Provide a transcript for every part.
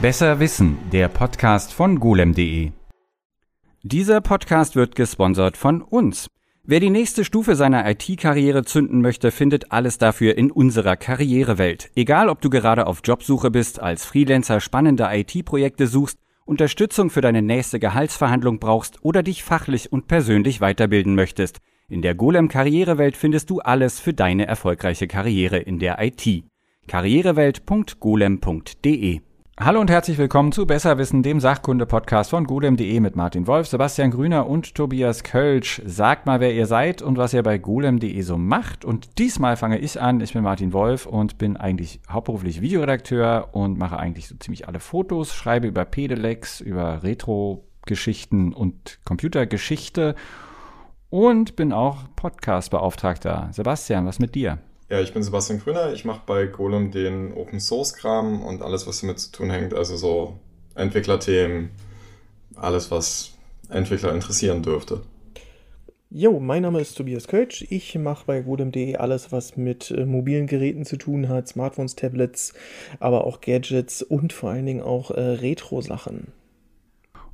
Besser Wissen, der Podcast von golem.de. Dieser Podcast wird gesponsert von uns. Wer die nächste Stufe seiner IT-Karriere zünden möchte, findet alles dafür in unserer Karrierewelt. Egal, ob du gerade auf Jobsuche bist, als Freelancer spannende IT-Projekte suchst, Unterstützung für deine nächste Gehaltsverhandlung brauchst oder dich fachlich und persönlich weiterbilden möchtest. In der Golem Karrierewelt findest du alles für deine erfolgreiche Karriere in der IT. karrierewelt.golem.de Hallo und herzlich willkommen zu Besserwissen, dem Sachkunde-Podcast von golem.de mit Martin Wolf, Sebastian Grüner und Tobias Kölsch. Sagt mal, wer ihr seid und was ihr bei golem.de so macht. Und diesmal fange ich an. Ich bin Martin Wolf und bin eigentlich hauptberuflich Videoredakteur und mache eigentlich so ziemlich alle Fotos, schreibe über Pedelecs, über Retro-Geschichten und Computergeschichte und bin auch Podcast-Beauftragter. Sebastian, was mit dir? Ja, ich bin Sebastian Grüner. Ich mache bei Golem den Open Source Kram und alles, was damit zu tun hängt. Also so Entwicklerthemen, alles, was Entwickler interessieren dürfte. Jo, mein Name ist Tobias Kölsch. Ich mache bei Golem.de alles, was mit äh, mobilen Geräten zu tun hat, Smartphones, Tablets, aber auch Gadgets und vor allen Dingen auch äh, Retro-Sachen.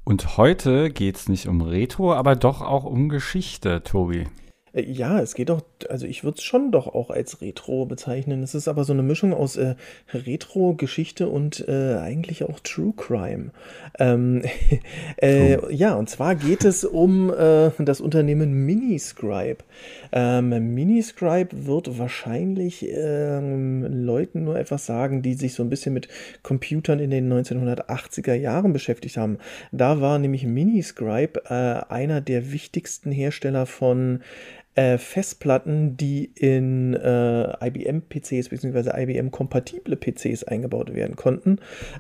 Und heute geht es nicht um Retro, aber doch auch um Geschichte, Tobi. Äh, ja, es geht doch, also ich würde es schon doch auch als Retro bezeichnen. Es ist aber so eine Mischung aus äh, Retro, Geschichte und äh, eigentlich auch True Crime. Ähm, äh, ja, und zwar geht es um äh, das Unternehmen Miniscribe. Ähm, Miniscribe wird wahrscheinlich ähm, Leuten nur etwas sagen, die sich so ein bisschen mit Computern in den 1980er Jahren beschäftigt haben. Da war nämlich Miniscribe einer der wichtigsten Hersteller von äh, Festplatten, die in äh, IBM-PCs bzw. IBM-kompatible PCs eingebaut werden konnten,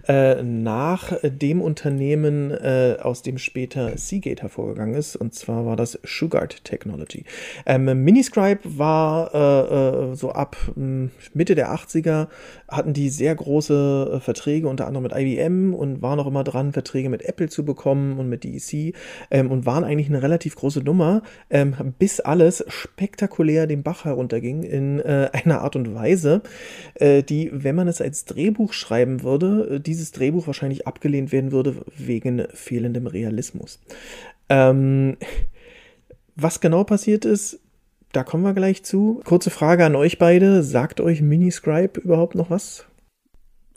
äh, nach dem Unternehmen, äh, aus dem später Seagate hervorgegangen ist, und zwar war das Sugart Technology. Ähm, Miniscribe war äh, äh, so ab hm, Mitte der 80er, hatten die sehr große Verträge, unter anderem mit IBM und waren auch immer dran, Verträge mit Apple zu bekommen und mit DEC ähm, und waren eigentlich eine relativ große Nummer, ähm, bis alles spektakulär den Bach herunterging in äh, einer Art und Weise, äh, die, wenn man es als Drehbuch schreiben würde, dieses Drehbuch wahrscheinlich abgelehnt werden würde wegen fehlendem Realismus. Ähm, was genau passiert ist, da kommen wir gleich zu. Kurze Frage an euch beide. Sagt euch Miniscribe überhaupt noch was?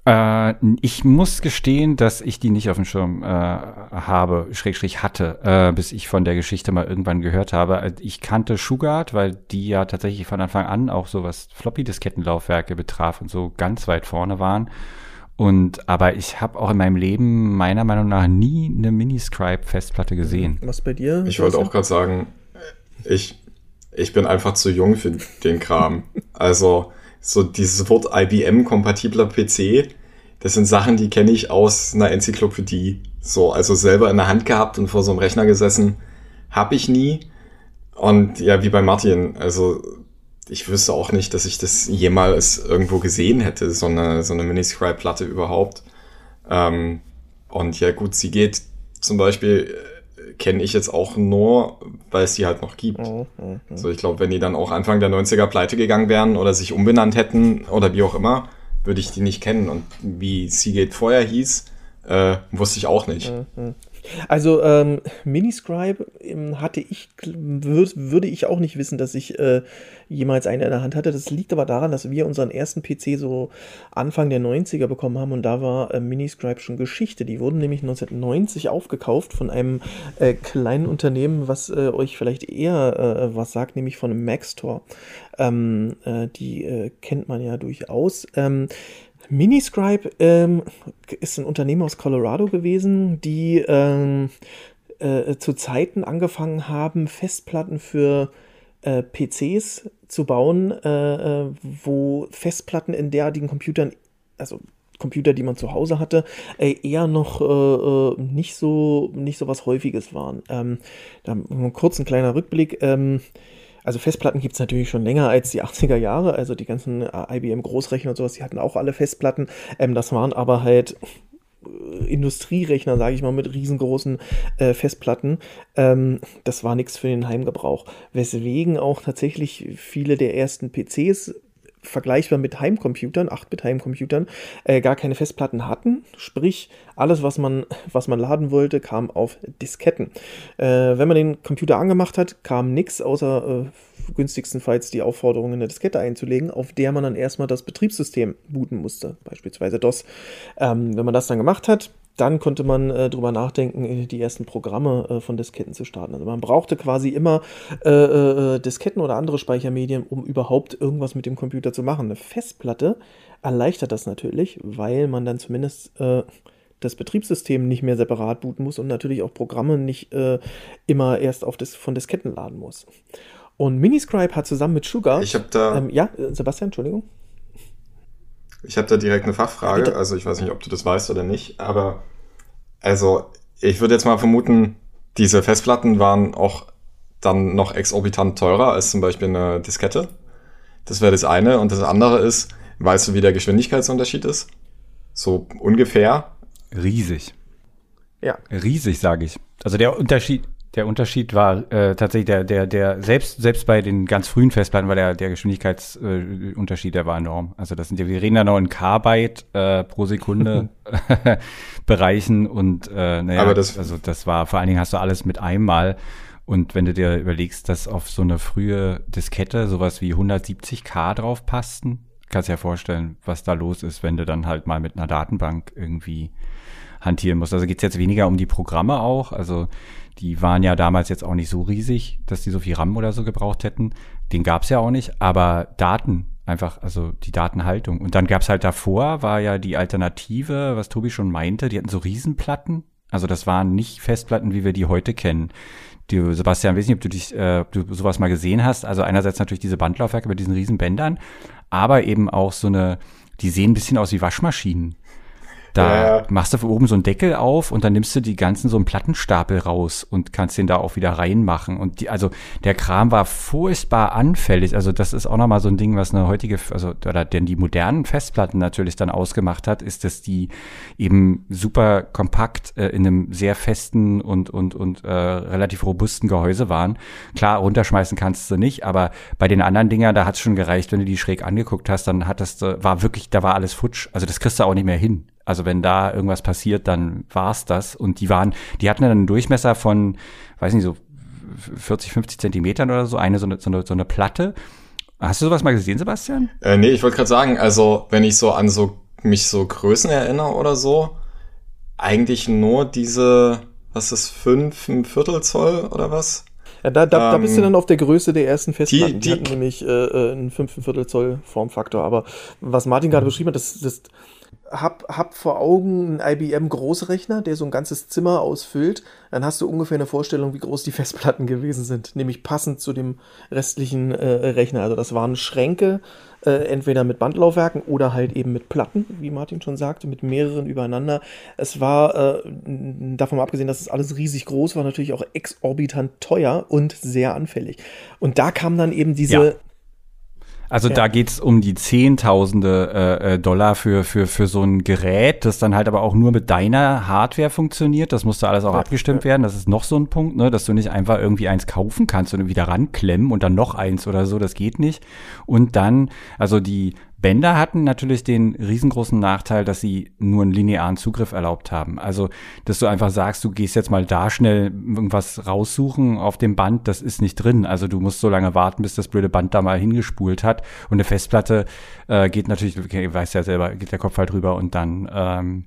Äh, ich muss gestehen, dass ich die nicht auf dem Schirm äh, habe, Schrägstrich hatte, äh, bis ich von der Geschichte mal irgendwann gehört habe. Ich kannte Sugard, weil die ja tatsächlich von Anfang an auch so was Floppy-Diskettenlaufwerke betraf und so ganz weit vorne waren. Und aber ich habe auch in meinem Leben meiner Meinung nach nie eine Miniscribe-Festplatte gesehen. Was bei dir? Ich wollte auch gerade sagen, ich, ich bin einfach zu jung für den Kram. also so dieses Wort IBM-kompatibler PC, das sind Sachen, die kenne ich aus einer Enzyklopädie. So, also selber in der Hand gehabt und vor so einem Rechner gesessen, habe ich nie. Und ja, wie bei Martin, also ich wüsste auch nicht, dass ich das jemals irgendwo gesehen hätte, so eine, so eine Miniscribe-Platte überhaupt. Ähm, und ja, gut, sie geht zum Beispiel kenne ich jetzt auch nur, weil es die halt noch gibt. Mhm, mh. So, ich glaube, wenn die dann auch Anfang der 90er pleite gegangen wären oder sich umbenannt hätten oder wie auch immer, würde ich die nicht kennen. Und wie Seagate vorher hieß, äh, wusste ich auch nicht. Mhm. Also ähm, Miniscribe ähm, hatte ich, würd, würde ich auch nicht wissen, dass ich äh, jemals eine in der Hand hatte. Das liegt aber daran, dass wir unseren ersten PC so Anfang der 90er bekommen haben und da war äh, Miniscribe schon Geschichte. Die wurden nämlich 1990 aufgekauft von einem äh, kleinen Unternehmen, was äh, euch vielleicht eher äh, was sagt, nämlich von Maxtor. Ähm, äh, die kennt man ja durchaus. Ähm, Miniscribe ähm, ist ein Unternehmen aus Colorado gewesen, die ähm, äh, zu Zeiten angefangen haben, Festplatten für äh, PCs zu bauen, äh, äh, wo Festplatten in derartigen Computern, also Computer, die man zu Hause hatte, äh, eher noch äh, nicht so nicht so was Häufiges waren. Ähm, da kurz ein kleiner Rückblick. Ähm, also Festplatten gibt es natürlich schon länger als die 80er Jahre. Also die ganzen äh, IBM Großrechner und sowas, die hatten auch alle Festplatten. Ähm, das waren aber halt äh, Industrierechner, sage ich mal, mit riesengroßen äh, Festplatten. Ähm, das war nichts für den Heimgebrauch. Weswegen auch tatsächlich viele der ersten PCs vergleichbar mit Heimcomputern, 8-Bit-Heimcomputern, äh, gar keine Festplatten hatten. Sprich, alles, was man, was man laden wollte, kam auf Disketten. Äh, wenn man den Computer angemacht hat, kam nichts, außer äh, günstigstenfalls die Aufforderung, eine Diskette einzulegen, auf der man dann erstmal das Betriebssystem booten musste, beispielsweise DOS. Ähm, wenn man das dann gemacht hat, dann konnte man äh, drüber nachdenken, äh, die ersten Programme äh, von Disketten zu starten. Also man brauchte quasi immer äh, äh, Disketten oder andere Speichermedien, um überhaupt irgendwas mit dem Computer zu machen. Eine Festplatte erleichtert das natürlich, weil man dann zumindest äh, das Betriebssystem nicht mehr separat booten muss und natürlich auch Programme nicht immer erst auf Dis von Disketten laden muss. Und Miniscribe hat zusammen mit Sugar. Ich habe da. Ähm, ja, Sebastian, Entschuldigung. Ich habe da direkt eine Fachfrage. Also ich weiß nicht, ob du das weißt oder nicht, aber also ich würde jetzt mal vermuten, diese Festplatten waren auch dann noch exorbitant teurer als zum Beispiel eine Diskette. Das wäre das eine. Und das andere ist, weißt du, wie der Geschwindigkeitsunterschied ist? So ungefähr? Riesig. Ja. Riesig, sage ich. Also der Unterschied, der Unterschied war äh, tatsächlich der, der, der, selbst, selbst bei den ganz frühen Festplatten war der, der Geschwindigkeitsunterschied, äh, der war enorm. Also das sind ja, wir reden da noch in Kbyte äh, pro Sekunde Bereichen und äh, naja, Aber das, also das war, vor allen Dingen hast du alles mit einmal. Und wenn du dir überlegst, dass auf so eine frühe Diskette sowas wie 170k drauf passten, kannst du dir ja vorstellen, was da los ist, wenn du dann halt mal mit einer Datenbank irgendwie hantieren musst. Also geht's jetzt weniger um die Programme auch. Also die waren ja damals jetzt auch nicht so riesig, dass die so viel RAM oder so gebraucht hätten. Den gab's ja auch nicht, aber Daten einfach, also die Datenhaltung. Und dann gab's halt davor, war ja die Alternative, was Tobi schon meinte, die hatten so Riesenplatten. Also das waren nicht Festplatten, wie wir die heute kennen. Du, Sebastian, weiß nicht, ob du dich, äh, ob du sowas mal gesehen hast. Also einerseits natürlich diese Bandlaufwerke mit diesen Riesenbändern, aber eben auch so eine, die sehen ein bisschen aus wie Waschmaschinen. Da ja. machst du oben so einen Deckel auf und dann nimmst du die ganzen so einen Plattenstapel raus und kannst den da auch wieder reinmachen. Und die, also der Kram war furchtbar anfällig. Also das ist auch nochmal so ein Ding, was eine heutige, also, oder denn die modernen Festplatten natürlich dann ausgemacht hat, ist, dass die eben super kompakt äh, in einem sehr festen und, und, und äh, relativ robusten Gehäuse waren. Klar, runterschmeißen kannst du nicht, aber bei den anderen Dingern, da hat es schon gereicht, wenn du die schräg angeguckt hast, dann hattest du, war wirklich, da war alles futsch. Also das kriegst du auch nicht mehr hin. Also wenn da irgendwas passiert, dann war's das. Und die waren, die hatten dann einen Durchmesser von, weiß nicht, so 40, 50 Zentimetern oder so, eine so eine, so eine, so eine Platte. Hast du sowas mal gesehen, Sebastian? Äh, nee, ich wollte gerade sagen, also wenn ich so an so mich so Größen erinnere oder so, eigentlich nur diese, was ist, fünf, ein Viertel Zoll oder was? Ja, da, da, ähm, da bist du dann auf der Größe der ersten Festplatten. Die, die, die hatten nämlich äh, äh einen Viertel Zoll Formfaktor. Aber was Martin gerade beschrieben hat, das, das hab, hab vor Augen einen IBM Großrechner, der so ein ganzes Zimmer ausfüllt, dann hast du ungefähr eine Vorstellung, wie groß die Festplatten gewesen sind, nämlich passend zu dem restlichen äh, Rechner. Also das waren Schränke, äh, entweder mit Bandlaufwerken oder halt eben mit Platten, wie Martin schon sagte, mit mehreren übereinander. Es war, äh, davon abgesehen, dass es alles riesig groß war, natürlich auch exorbitant teuer und sehr anfällig. Und da kam dann eben diese. Also ja. da geht's um die Zehntausende äh, äh, Dollar für, für, für so ein Gerät, das dann halt aber auch nur mit deiner Hardware funktioniert. Das musste alles auch ja, abgestimmt ja. werden. Das ist noch so ein Punkt, ne, dass du nicht einfach irgendwie eins kaufen kannst und wieder ranklemmen und dann noch eins oder so. Das geht nicht. Und dann, also die Bänder hatten natürlich den riesengroßen Nachteil, dass sie nur einen linearen Zugriff erlaubt haben. Also, dass du einfach sagst, du gehst jetzt mal da schnell irgendwas raussuchen auf dem Band, das ist nicht drin. Also du musst so lange warten, bis das blöde Band da mal hingespult hat. Und eine Festplatte äh, geht natürlich, okay, weiß ja selber, geht der Kopf halt drüber und dann ähm,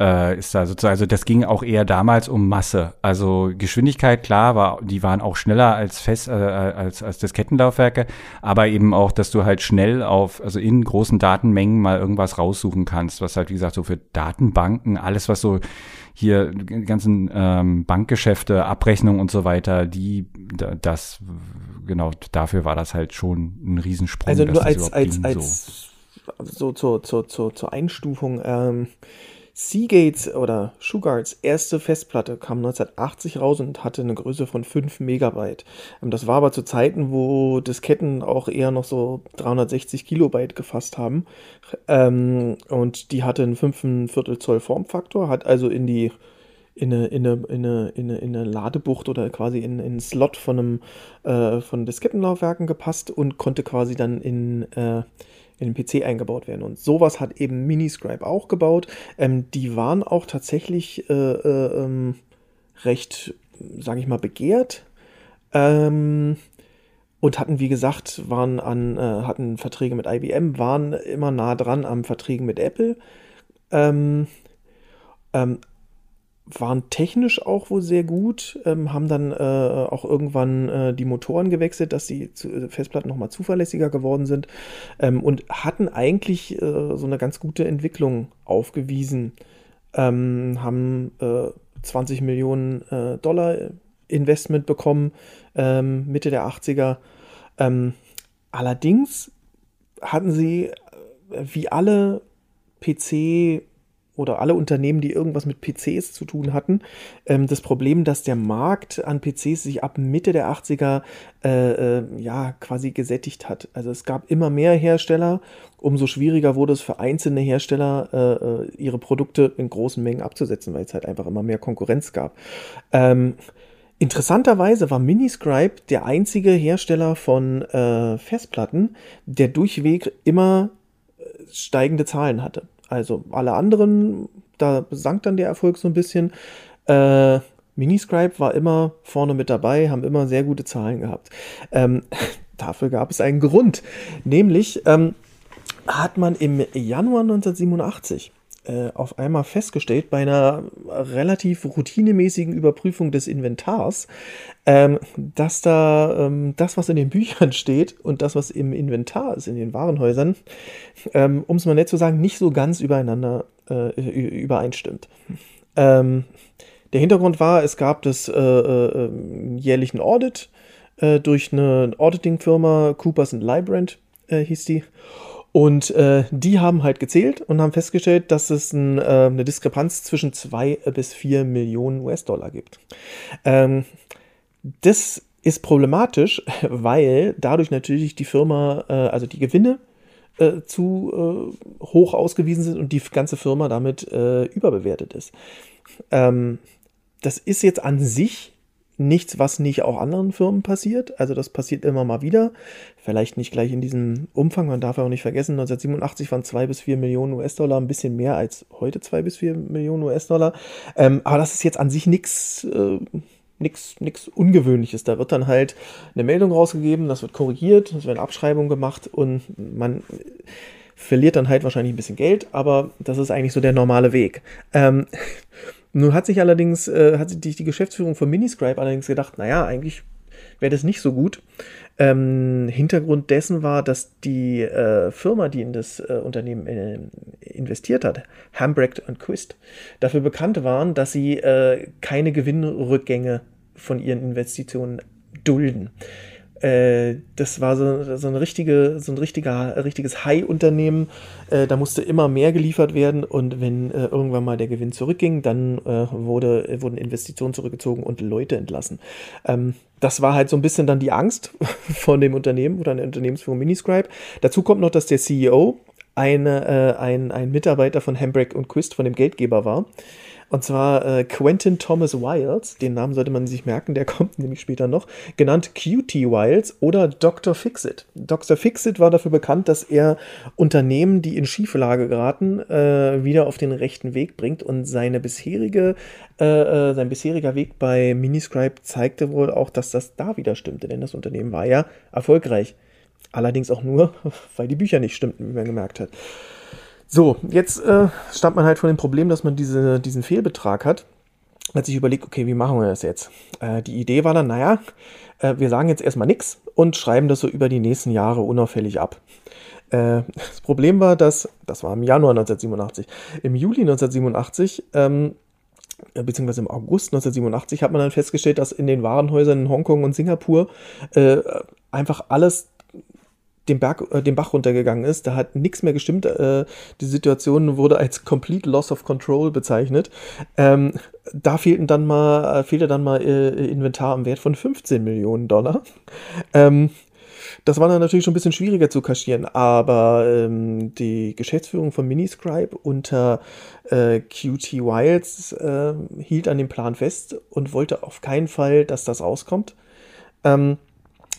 äh, ist da sozusagen, also das ging auch eher damals um Masse. Also Geschwindigkeit, klar, war, die waren auch schneller als fest, äh, als, als das Kettenlaufwerke, aber eben auch, dass du halt schnell auf, also in großen Datenmengen mal irgendwas raussuchen kannst, was halt, wie gesagt, so für Datenbanken, alles, was so hier ganzen ähm, Bankgeschäfte, Abrechnungen und so weiter, die das genau dafür war das halt schon ein Riesensprung. Also nur als als ging, als so. so zur, zur, zur, zur Einstufung. Ähm, Seagates oder Sugards erste Festplatte kam 1980 raus und hatte eine Größe von 5 Megabyte. Ähm, das war aber zu Zeiten, wo Disketten auch eher noch so 360 Kilobyte gefasst haben. Ähm, und die hatte einen 5 Viertel Zoll Formfaktor, hat also in die in eine, in eine, in eine, in eine, in eine Ladebucht oder quasi in, in einen Slot von einem äh, von Diskettenlaufwerken gepasst und konnte quasi dann in äh, in den PC eingebaut werden. Und sowas hat eben Miniscribe auch gebaut. Ähm, die waren auch tatsächlich äh, äh, ähm, recht, sage ich mal, begehrt. Ähm, und hatten, wie gesagt, waren an, äh, hatten Verträge mit IBM, waren immer nah dran am Verträgen mit Apple. Ähm, ähm, waren technisch auch wohl sehr gut, ähm, haben dann äh, auch irgendwann äh, die Motoren gewechselt, dass die zu, äh, Festplatten nochmal zuverlässiger geworden sind ähm, und hatten eigentlich äh, so eine ganz gute Entwicklung aufgewiesen. Ähm, haben 20 äh, Millionen äh, Dollar Investment bekommen, ähm, Mitte der 80er. Ähm, allerdings hatten sie wie alle PC oder alle Unternehmen, die irgendwas mit PCs zu tun hatten, ähm, das Problem, dass der Markt an PCs sich ab Mitte der 80er äh, äh, ja quasi gesättigt hat. Also es gab immer mehr Hersteller, umso schwieriger wurde es für einzelne Hersteller, äh, äh ihre Produkte in großen Mengen abzusetzen, weil es halt einfach immer mehr Konkurrenz gab. Ähm, Interessanterweise war Miniscribe der einzige Hersteller von äh, Festplatten, der durchweg immer äh, steigende Zahlen hatte. Also alle anderen, da sank dann der Erfolg so ein bisschen. Äh, Miniscribe war immer vorne mit dabei, haben immer sehr gute Zahlen gehabt. Ähm, dafür gab es einen Grund. Nämlich ähm, hat man im Januar 1987 äh, auf einmal festgestellt bei einer relativ routinemäßigen Überprüfung des Inventars, ähm, dass da ähm, das, was in den Büchern steht und das, was im Inventar ist, in den Warenhäusern, ähm, um es mal nett zu sagen, nicht so ganz übereinander äh, übereinstimmt. Ähm, der Hintergrund war, es gab das äh, äh, jährlichen Audit äh, durch eine Auditing-Firma, Coopers Librand äh, hieß die. Und äh, die haben halt gezählt und haben festgestellt, dass es ein, äh, eine Diskrepanz zwischen 2 bis 4 Millionen US-Dollar gibt. Ähm, das ist problematisch, weil dadurch natürlich die Firma, äh, also die Gewinne äh, zu äh, hoch ausgewiesen sind und die ganze Firma damit äh, überbewertet ist. Ähm, das ist jetzt an sich nichts, was nicht auch anderen Firmen passiert. Also das passiert immer mal wieder. Vielleicht nicht gleich in diesem Umfang. Man darf ja auch nicht vergessen, 1987 waren 2 bis 4 Millionen US-Dollar ein bisschen mehr als heute 2 bis 4 Millionen US-Dollar. Ähm, aber das ist jetzt an sich nichts äh, nichts Ungewöhnliches. Da wird dann halt eine Meldung rausgegeben, das wird korrigiert, es werden Abschreibungen gemacht und man verliert dann halt wahrscheinlich ein bisschen Geld, aber das ist eigentlich so der normale Weg. Ähm, nun hat sich allerdings, äh, hat sich die, Geschäftsführung von Miniscribe allerdings gedacht, naja, eigentlich wäre das nicht so gut. Ähm, Hintergrund dessen war, dass die äh, Firma, die in das äh, Unternehmen äh, investiert hat, Hambrecht Quist, dafür bekannt waren, dass sie äh, keine Gewinnrückgänge von ihren Investitionen dulden. Äh, das war so, so, eine richtige, so ein richtiger, richtiges High-Unternehmen. Äh, da musste immer mehr geliefert werden und wenn äh, irgendwann mal der Gewinn zurückging, dann wurde, wurden Investitionen zurückgezogen und Leute entlassen. Ähm, das war halt so ein bisschen dann die Angst von dem Unternehmen oder der Unternehmensführung Miniscribe. Dazu kommt noch, dass der CEO eine, ein, ein Mitarbeiter von Hambrick und Quist, von dem Geldgeber war. Und zwar äh, Quentin Thomas Wiles, den Namen sollte man sich merken, der kommt nämlich später noch, genannt QT Wiles oder Dr. Fixit. Dr. Fixit war dafür bekannt, dass er Unternehmen, die in Schieflage geraten, äh, wieder auf den rechten Weg bringt und seine bisherige, äh, äh, sein bisheriger Weg bei Miniscribe zeigte wohl auch, dass das da wieder stimmte, denn das Unternehmen war ja erfolgreich. Allerdings auch nur, weil die Bücher nicht stimmten, wie man gemerkt hat. So, jetzt äh, stand man halt vor dem Problem, dass man diese, diesen Fehlbetrag hat. Hat sich überlegt, okay, wie machen wir das jetzt? Äh, die Idee war dann, naja, äh, wir sagen jetzt erstmal nichts und schreiben das so über die nächsten Jahre unauffällig ab. Äh, das Problem war, dass, das war im Januar 1987, im Juli 1987, ähm, äh, beziehungsweise im August 1987 hat man dann festgestellt, dass in den Warenhäusern in Hongkong und Singapur äh, einfach alles den, Berg, äh, den Bach runtergegangen ist. Da hat nichts mehr gestimmt. Äh, die Situation wurde als Complete Loss of Control bezeichnet. Ähm, da fehlten dann mal, äh, fehlte dann mal äh, Inventar im Wert von 15 Millionen Dollar. Ähm, das war dann natürlich schon ein bisschen schwieriger zu kaschieren, aber ähm, die Geschäftsführung von Miniscribe unter äh, QT Wiles äh, hielt an dem Plan fest und wollte auf keinen Fall, dass das rauskommt. Ähm,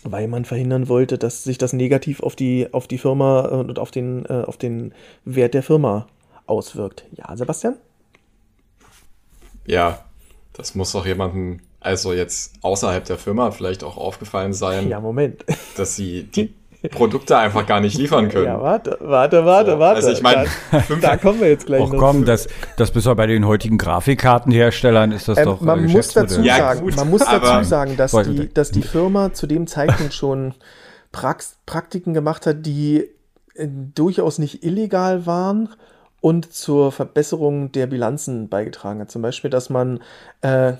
weil man verhindern wollte, dass sich das negativ auf die, auf die Firma und auf den, äh, auf den Wert der Firma auswirkt. Ja, Sebastian? Ja, das muss doch jemandem, also jetzt außerhalb der Firma vielleicht auch aufgefallen sein. Ja, Moment. Dass sie die Produkte einfach gar nicht liefern können. Ja, warte, warte, warte, so, warte. Also ich meine, da, da, kommen wir jetzt gleich Och, noch komm, das, das bis bei den heutigen Grafikkartenherstellern ist das ähm, doch Man muss dazu ja, sagen, gut, man muss dazu sagen, dass die, dass die Firma zu dem Zeitpunkt schon Prax Praktiken gemacht hat, die äh, durchaus nicht illegal waren und zur Verbesserung der Bilanzen beigetragen hat. Zum Beispiel, dass man äh,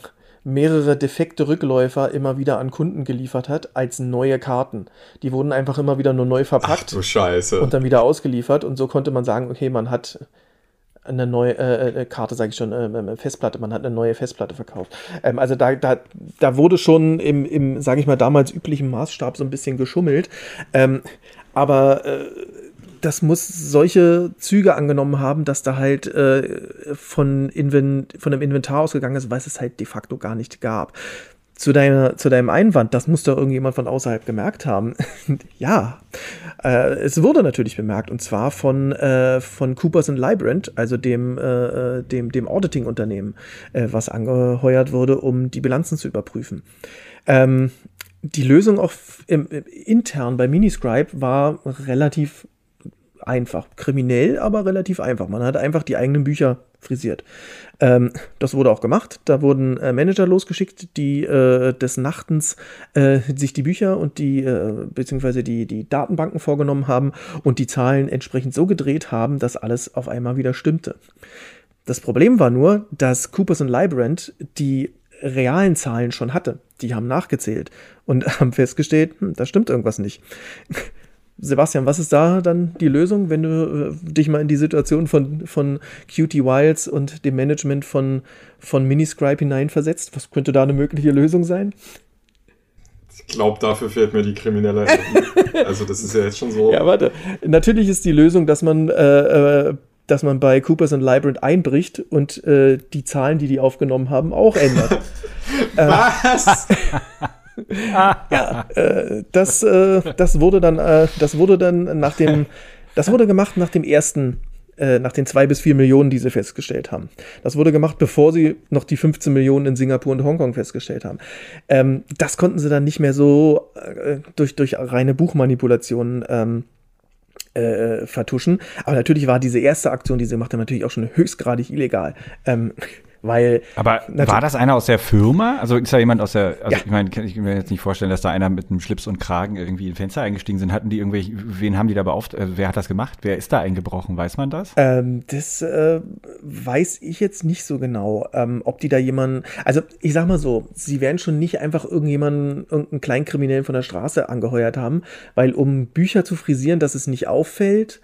mehrere defekte Rückläufer immer wieder an Kunden geliefert hat als neue Karten. Die wurden einfach immer wieder nur neu verpackt Ach, du Scheiße. und dann wieder ausgeliefert und so konnte man sagen, okay, man hat eine neue äh, äh Karte, sage ich schon, äh, äh, Festplatte, man hat eine neue Festplatte verkauft. Ähm, also da, da, da wurde schon im, im sage ich mal, damals üblichen Maßstab so ein bisschen geschummelt. Ähm, aber äh, das muss solche Züge angenommen haben, dass da halt äh, von, Inven von einem Inventar ausgegangen ist, weil es halt de facto gar nicht gab. Zu, deiner, zu deinem Einwand, das muss doch irgendjemand von außerhalb gemerkt haben. ja, äh, es wurde natürlich bemerkt und zwar von, äh, von Coopers and Lybrand, also dem, äh, äh, dem, dem Auditing-Unternehmen, äh, was angeheuert wurde, um die Bilanzen zu überprüfen. Ähm, die Lösung auch im, im, intern bei Miniscribe war relativ einfach. Kriminell, aber relativ einfach. Man hat einfach die eigenen Bücher frisiert. Ähm, das wurde auch gemacht. Da wurden äh, Manager losgeschickt, die äh, des Nachtens äh, sich die Bücher und die, äh, beziehungsweise die, die Datenbanken vorgenommen haben und die Zahlen entsprechend so gedreht haben, dass alles auf einmal wieder stimmte. Das Problem war nur, dass Coopers und Librand die realen Zahlen schon hatte. Die haben nachgezählt und haben festgestellt, hm, da stimmt irgendwas nicht. Sebastian, was ist da dann die Lösung, wenn du äh, dich mal in die Situation von, von Cutie Wilds und dem Management von, von Miniscribe hineinversetzt? Was könnte da eine mögliche Lösung sein? Ich glaube, dafür fehlt mir die kriminelle also das ist ja jetzt schon so. Ja, warte. Natürlich ist die Lösung, dass man, äh, äh dass man bei Coopers and Librand einbricht und äh, die Zahlen, die die aufgenommen haben, auch ändert. Was? ja, äh, das, äh, das wurde dann, äh, das wurde dann nach dem, das wurde gemacht nach dem ersten, äh, nach den zwei bis vier Millionen, die sie festgestellt haben. Das wurde gemacht, bevor sie noch die 15 Millionen in Singapur und Hongkong festgestellt haben. Ähm, das konnten sie dann nicht mehr so äh, durch, durch reine Buchmanipulationen ähm, äh, vertuschen. Aber natürlich war diese erste Aktion, die sie gemacht haben, natürlich auch schon höchstgradig illegal. Ähm, weil. Aber war das einer aus der Firma? Also ist da jemand aus der, also ja. ich meine, ich kann mir jetzt nicht vorstellen, dass da einer mit einem Schlips und Kragen irgendwie in Fenster eingestiegen sind. Hatten die irgendwelche, wen haben die da beauftragt? Also wer hat das gemacht? Wer ist da eingebrochen? Weiß man das? Ähm, das äh, weiß ich jetzt nicht so genau. Ähm, ob die da jemanden, also ich sag mal so, sie werden schon nicht einfach irgendjemanden, irgendeinen Kleinkriminellen von der Straße angeheuert haben, weil um Bücher zu frisieren, dass es nicht auffällt,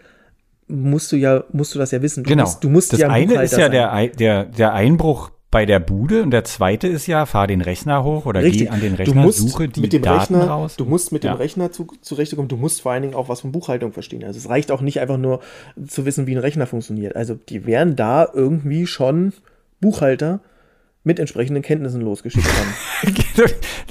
musst du ja, musst du das ja wissen. Du genau. Musst, du musst das ja eine ist ja der, der, der Einbruch bei der Bude und der zweite ist ja, fahr den Rechner hoch oder Richtig. geh an den Rechner, du musst suche die mit dem Daten Rechner, raus. Du musst mit ja. dem Rechner zu, zurechtkommen, du musst vor allen Dingen auch was von Buchhaltung verstehen. Also es reicht auch nicht einfach nur zu wissen, wie ein Rechner funktioniert. Also die wären da irgendwie schon Buchhalter mit entsprechenden Kenntnissen losgeschickt haben.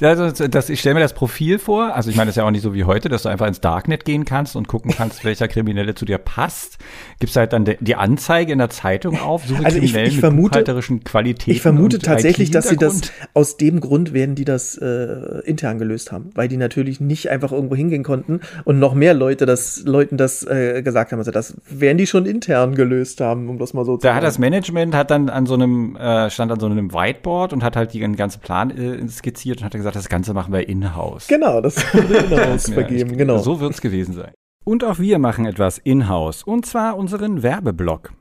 also, das, ich stelle mir das Profil vor. Also ich meine, das ist ja auch nicht so wie heute, dass du einfach ins Darknet gehen kannst und gucken kannst, welcher Kriminelle zu dir passt. Gibt es halt dann die Anzeige in der Zeitung auf, suche also ich, ich vermute, Qualitäten. Ich vermute tatsächlich, dass sie das aus dem Grund werden, die das äh, intern gelöst haben, weil die natürlich nicht einfach irgendwo hingehen konnten und noch mehr Leute das Leuten das äh, gesagt haben. Also das werden die schon intern gelöst haben, um das mal so zu sagen. Da hat das Management hat dann an so einem äh, stand an so einem Whiteboard und hat halt den ganzen Plan äh, skizziert und hat gesagt, das Ganze machen wir in-house. Genau, das wurde in-house vergeben, genau. So wird es gewesen sein. Und auch wir machen etwas in-house, und zwar unseren Werbeblock.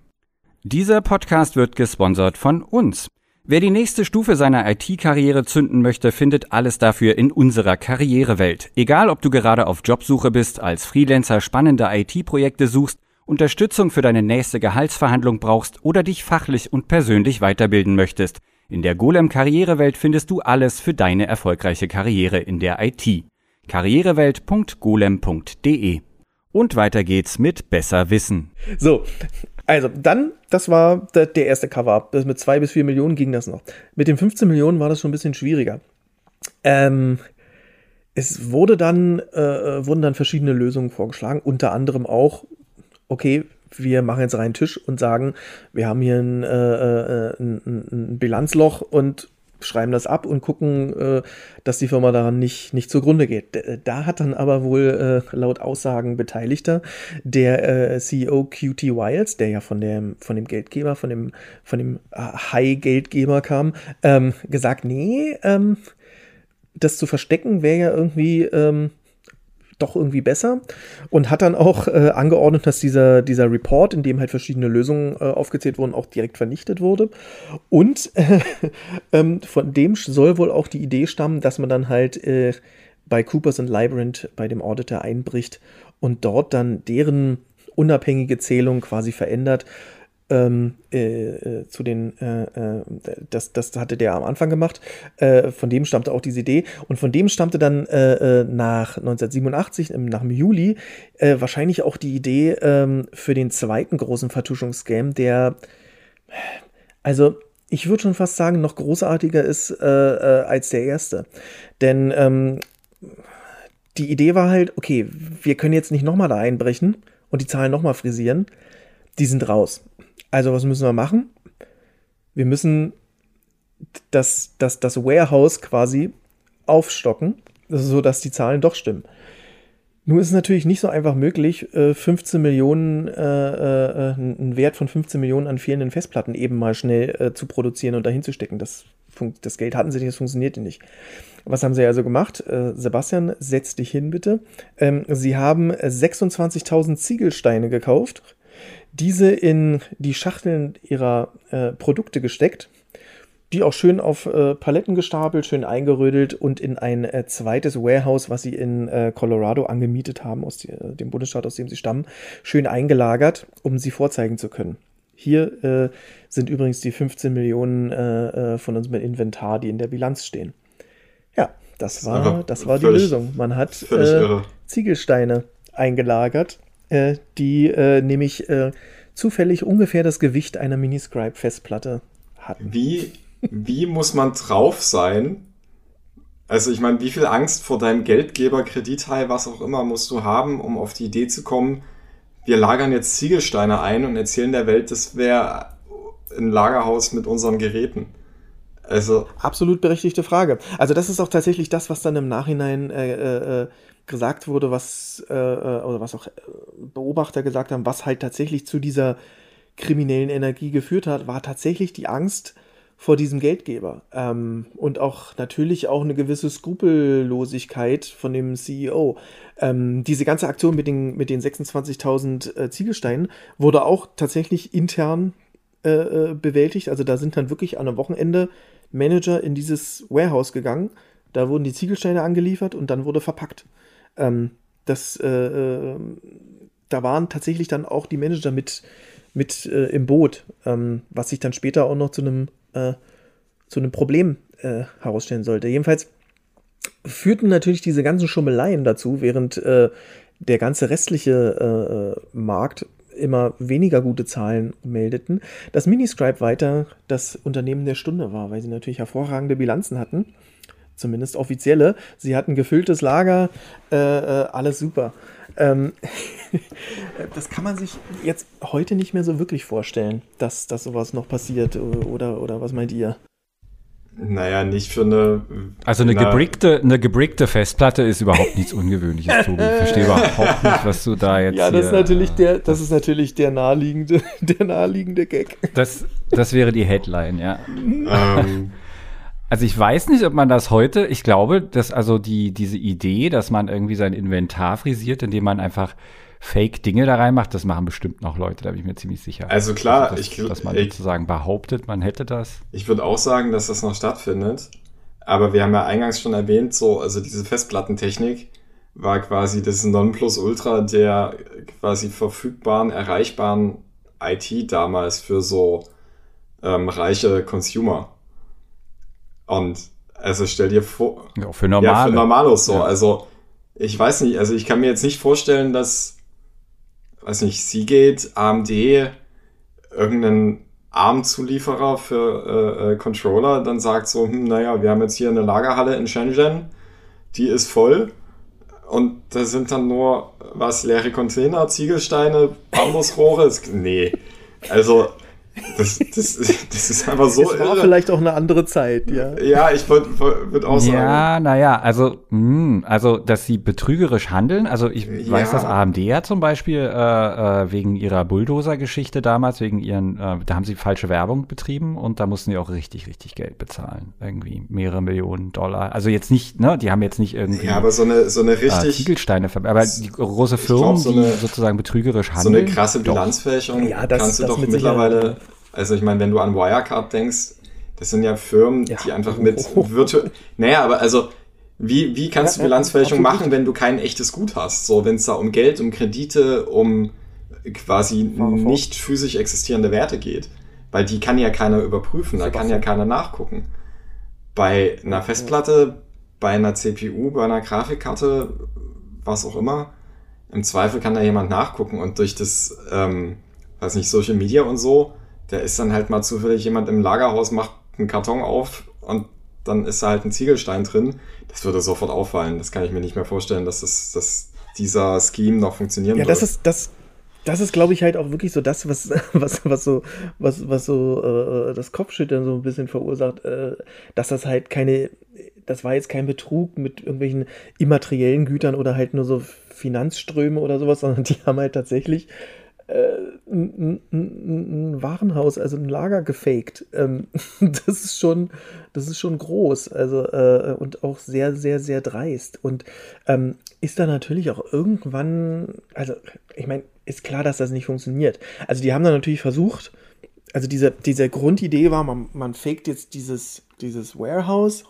Dieser Podcast wird gesponsert von uns. Wer die nächste Stufe seiner IT-Karriere zünden möchte, findet alles dafür in unserer Karrierewelt. Egal, ob du gerade auf Jobsuche bist, als Freelancer spannende IT-Projekte suchst, Unterstützung für deine nächste Gehaltsverhandlung brauchst oder dich fachlich und persönlich weiterbilden möchtest. In der Golem Karrierewelt findest du alles für deine erfolgreiche Karriere in der IT. karrierewelt.golem.de Und weiter geht's mit Besser Wissen. So, also dann, das war der, der erste Cover-Up. Mit zwei bis vier Millionen ging das noch. Mit den 15 Millionen war das schon ein bisschen schwieriger. Ähm, es wurde dann, äh, wurden dann verschiedene Lösungen vorgeschlagen, unter anderem auch, okay, wir machen jetzt rein Tisch und sagen, wir haben hier ein, äh, ein, ein Bilanzloch und schreiben das ab und gucken, äh, dass die Firma daran nicht, nicht zugrunde geht. Da hat dann aber wohl äh, laut Aussagen Beteiligter der äh, CEO QT Wiles, der ja von dem, von dem Geldgeber, von dem, von dem äh, High-Geldgeber kam, ähm, gesagt, nee, ähm, das zu verstecken wäre ja irgendwie ähm, doch irgendwie besser und hat dann auch äh, angeordnet, dass dieser, dieser Report, in dem halt verschiedene Lösungen äh, aufgezählt wurden, auch direkt vernichtet wurde. Und äh, ähm, von dem soll wohl auch die Idee stammen, dass man dann halt äh, bei Coopers und Librand bei dem Auditor einbricht und dort dann deren unabhängige Zählung quasi verändert ähm, äh, äh, zu den, äh, äh, das, das hatte der am Anfang gemacht, äh, von dem stammte auch diese Idee und von dem stammte dann äh, nach 1987, nach dem Juli, wahrscheinlich auch die Idee ähm, für den zweiten großen Vertuschungsgame, der, also ich würde schon fast sagen, noch großartiger ist als der erste. Denn ähm, die Idee war halt, okay, wir können jetzt nicht nochmal da einbrechen und die Zahlen nochmal frisieren. Die sind raus. Also was müssen wir machen? Wir müssen das, das, das Warehouse quasi aufstocken, sodass die Zahlen doch stimmen. Nun ist es natürlich nicht so einfach möglich, 15 äh, Millionen, äh, äh, einen Wert von 15 Millionen an fehlenden Festplatten eben mal schnell äh, zu produzieren und dahin zu stecken. Das, das Geld hatten sie nicht, das funktionierte nicht. Was haben sie also gemacht? Äh, Sebastian, setz dich hin bitte. Ähm, sie haben 26.000 Ziegelsteine gekauft diese in die Schachteln ihrer äh, Produkte gesteckt, die auch schön auf äh, Paletten gestapelt, schön eingerödelt und in ein äh, zweites Warehouse, was sie in äh, Colorado angemietet haben, aus die, äh, dem Bundesstaat, aus dem sie stammen, schön eingelagert, um sie vorzeigen zu können. Hier äh, sind übrigens die 15 Millionen von unserem Inventar, die in der Bilanz stehen. Ja, das war, das war die Lösung. Man hat Ziegelsteine eingelagert äh, die äh, nämlich äh, zufällig ungefähr das Gewicht einer Miniscribe-Festplatte hatten. Wie, wie muss man drauf sein? Also ich meine, wie viel Angst vor deinem Geldgeber, Kredithai, was auch immer, musst du haben, um auf die Idee zu kommen, wir lagern jetzt Ziegelsteine ein und erzählen der Welt, das wäre ein Lagerhaus mit unseren Geräten. Also absolut berechtigte Frage. Also das ist auch tatsächlich das, was dann im Nachhinein äh, äh, gesagt wurde, was, äh, äh, oder was auch äh, Beobachter gesagt haben, was halt tatsächlich zu dieser kriminellen Energie geführt hat, war tatsächlich die Angst vor diesem Geldgeber. Ähm, und auch natürlich auch eine gewisse Skrupellosigkeit von dem CEO. Ähm, diese ganze Aktion mit den, mit den 26.000 äh, Ziegelsteinen wurde auch tatsächlich intern äh, äh, bewältigt. Also da sind dann wirklich an einem Wochenende Manager in dieses Warehouse gegangen. Da wurden die Ziegelsteine angeliefert und dann wurde verpackt. Ähm, das, äh, äh, da waren tatsächlich dann auch die Manager mit, mit äh, im Boot, ähm, was sich dann später auch noch zu einem, äh, zu einem Problem äh, herausstellen sollte. Jedenfalls führten natürlich diese ganzen Schummeleien dazu, während äh, der ganze restliche Markt immer weniger gute Zahlen meldeten, dass Miniscribe weiter das Unternehmen der Stunde war, weil sie natürlich hervorragende Bilanzen hatten zumindest offizielle. Sie hatten gefülltes Lager, äh, äh, alles super. Ähm, das kann man sich jetzt heute nicht mehr so wirklich vorstellen, dass, dass sowas noch passiert. Oder, oder was meint ihr? Naja, nicht für eine. Also eine, gebrickte, eine gebrickte Festplatte ist überhaupt nichts Ungewöhnliches, Tobi. Ich verstehe überhaupt nicht, was du da jetzt. Ja, das ist natürlich der, das ist natürlich der naheliegende, der naheliegende Gag. Das, das wäre die Headline, ja. Ähm. Also ich weiß nicht, ob man das heute, ich glaube, dass also die, diese Idee, dass man irgendwie sein Inventar frisiert, indem man einfach Fake-Dinge da reinmacht, das machen bestimmt noch Leute, da bin ich mir ziemlich sicher. Also klar, also ich, dass man ich, sozusagen behauptet, man hätte das. Ich würde auch sagen, dass das noch stattfindet. Aber wir haben ja eingangs schon erwähnt, so, also diese Festplattentechnik war quasi das Nonplusultra der quasi verfügbaren, erreichbaren IT damals für so ähm, reiche Consumer. Und also stell dir vor. Ja, für normale. Ja, für Normalos so. Ja. Also ich weiß nicht, also ich kann mir jetzt nicht vorstellen, dass, weiß nicht, Seagate, AMD, irgendeinen ARM-Zulieferer für äh, äh, Controller dann sagt so, hm, naja, wir haben jetzt hier eine Lagerhalle in Shenzhen, die ist voll und da sind dann nur, was, leere Container, Ziegelsteine, Bambusrohre. nee, also das, das, das ist einfach so. Es war irre. vielleicht auch eine andere Zeit, ja. Ja, ich würde würd auch sagen. Ja, naja, also, mh, hm, also, dass sie betrügerisch handeln. Also, ich ja. weiß, dass AMD ja zum Beispiel äh, äh, wegen ihrer Bulldozer-Geschichte damals, wegen ihren, äh, da haben sie falsche Werbung betrieben und da mussten die auch richtig, richtig Geld bezahlen. Irgendwie mehrere Millionen Dollar. Also, jetzt nicht, ne, die haben jetzt nicht irgendwie. Ja, aber so eine, so eine äh, richtig. Äh, Ziegelsteine, aber die große Firmen, glaub, so eine, die sozusagen betrügerisch handeln. So eine krasse Bilanzfälschung ja, das, kannst du doch mittlerweile also ich meine, wenn du an Wirecard denkst, das sind ja Firmen, ja. die einfach mit virtuell. Naja, aber also, wie, wie kannst ja, du Bilanzfälschung machen, wenn du kein echtes Gut hast? So, wenn es da um Geld, um Kredite, um quasi nicht physisch existierende Werte geht. Weil die kann ja keiner überprüfen, da kann ja keiner nachgucken. Bei einer Festplatte, bei einer CPU, bei einer Grafikkarte, was auch immer, im Zweifel kann da jemand nachgucken und durch das, ähm, weiß nicht, Social Media und so, der ist dann halt mal zufällig jemand im Lagerhaus, macht einen Karton auf und dann ist da halt ein Ziegelstein drin. Das würde sofort auffallen. Das kann ich mir nicht mehr vorstellen, dass, das, dass dieser Scheme noch funktionieren ja, würde. Ja, das ist, das, das ist, glaube ich, halt auch wirklich so das, was, was, was so, was, was so äh, das Kopfschüttern so ein bisschen verursacht, äh, dass das halt keine, das war jetzt kein Betrug mit irgendwelchen immateriellen Gütern oder halt nur so Finanzströme oder sowas, sondern die haben halt tatsächlich ein, ein, ein, Warenhaus, also ein Lager gefaked. Ähm, das ist schon, das ist schon groß, also äh, und auch sehr, sehr, sehr dreist. Und ähm, ist da natürlich auch irgendwann, also ich meine, ist klar, dass das nicht funktioniert. Also die haben da natürlich versucht, also diese, diese Grundidee war, man, man faked jetzt dieses, dieses Warehouse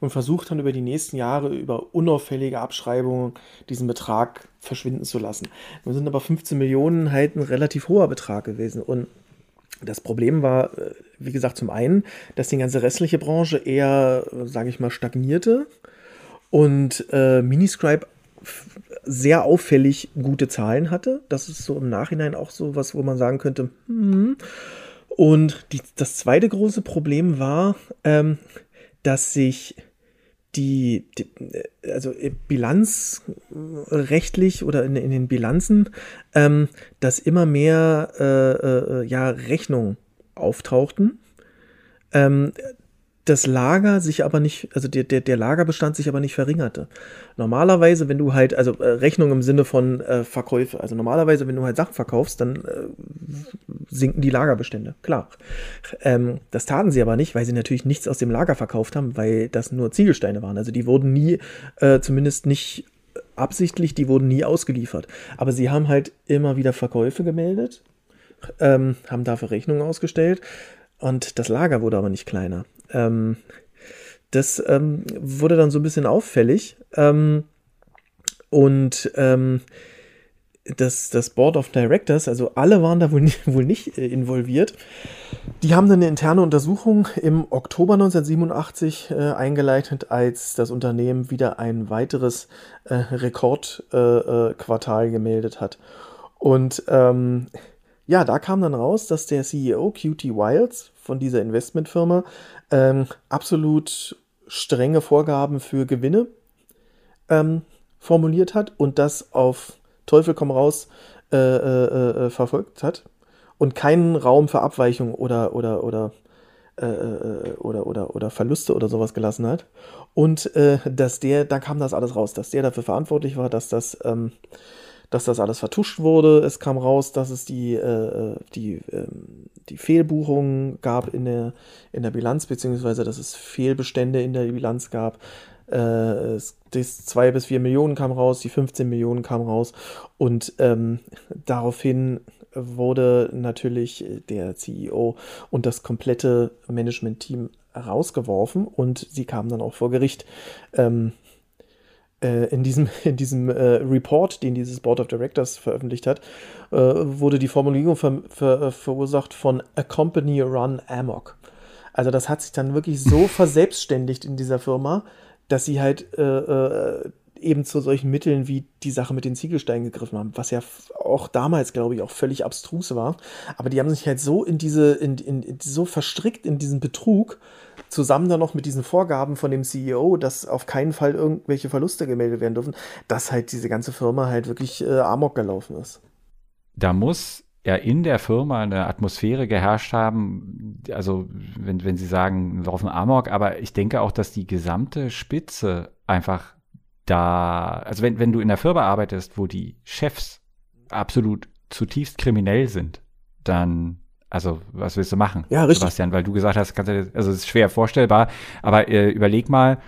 und versucht dann über die nächsten Jahre über unauffällige Abschreibungen diesen Betrag verschwinden zu lassen. Nun sind aber 15 Millionen halt ein relativ hoher Betrag gewesen und das Problem war, äh, wie gesagt, zum einen, dass die ganze restliche Branche eher, sage ich mal, stagnierte und äh, Miniscribe sehr auffällig gute Zahlen hatte. Das ist so im Nachhinein auch so was, wo man sagen könnte, hm. Und die, das zweite große Problem war, ähm, dass sich die, die, also bilanzrechtlich oder in, in den Bilanzen, ähm, dass immer mehr äh, äh, ja, Rechnungen auftauchten. Ähm, das Lager sich aber nicht, also der, der, der Lagerbestand sich aber nicht verringerte. Normalerweise, wenn du halt, also äh, Rechnung im Sinne von äh, Verkäufe, also normalerweise, wenn du halt Sachen verkaufst, dann äh, sinken die Lagerbestände, klar. Ähm, das taten sie aber nicht, weil sie natürlich nichts aus dem Lager verkauft haben, weil das nur Ziegelsteine waren. Also die wurden nie, äh, zumindest nicht absichtlich, die wurden nie ausgeliefert. Aber sie haben halt immer wieder Verkäufe gemeldet, ähm, haben dafür Rechnungen ausgestellt und das Lager wurde aber nicht kleiner. Ähm, das ähm, wurde dann so ein bisschen auffällig. Ähm, und ähm, das, das Board of Directors, also alle waren da wohl nicht, wohl nicht äh, involviert. Die haben dann eine interne Untersuchung im Oktober 1987 äh, eingeleitet, als das Unternehmen wieder ein weiteres äh, Rekordquartal äh, äh gemeldet hat. Und ähm, ja, da kam dann raus, dass der CEO QT Wiles von dieser Investmentfirma ähm, absolut strenge Vorgaben für Gewinne ähm, formuliert hat und das auf Teufel komm raus äh, äh, äh, verfolgt hat und keinen Raum für Abweichung oder oder oder äh, äh, oder, oder, oder Verluste oder sowas gelassen hat. Und äh, dass der, da kam das alles raus, dass der dafür verantwortlich war, dass das ähm, dass das alles vertuscht wurde. Es kam raus, dass es die, äh, die, äh, die Fehlbuchungen gab in der, in der Bilanz, beziehungsweise dass es Fehlbestände in der Bilanz gab. Äh, das 2 bis 4 Millionen kam raus, die 15 Millionen kam raus und ähm, daraufhin wurde natürlich der CEO und das komplette Management-Team rausgeworfen und sie kamen dann auch vor Gericht. Ähm, äh, in diesem, in diesem äh, Report, den dieses Board of Directors veröffentlicht hat, äh, wurde die Formulierung ver ver äh, verursacht von A Company Run Amok. Also das hat sich dann wirklich so verselbstständigt in dieser Firma, dass sie halt äh, eben zu solchen Mitteln wie die Sache mit den Ziegelsteinen gegriffen haben, was ja auch damals, glaube ich, auch völlig abstrus war. Aber die haben sich halt so in diese, in, in, in so verstrickt in diesen Betrug, zusammen dann noch mit diesen Vorgaben von dem CEO, dass auf keinen Fall irgendwelche Verluste gemeldet werden dürfen, dass halt diese ganze Firma halt wirklich äh, amok gelaufen ist. Da muss ja in der Firma eine Atmosphäre geherrscht haben, also wenn, wenn Sie sagen, laufen Amok, aber ich denke auch, dass die gesamte Spitze einfach da, also wenn, wenn du in der Firma arbeitest, wo die Chefs absolut zutiefst kriminell sind, dann, also was willst du machen, ja, richtig. Sebastian? Weil du gesagt hast, kannst du, also es ist schwer vorstellbar, aber äh, überleg mal,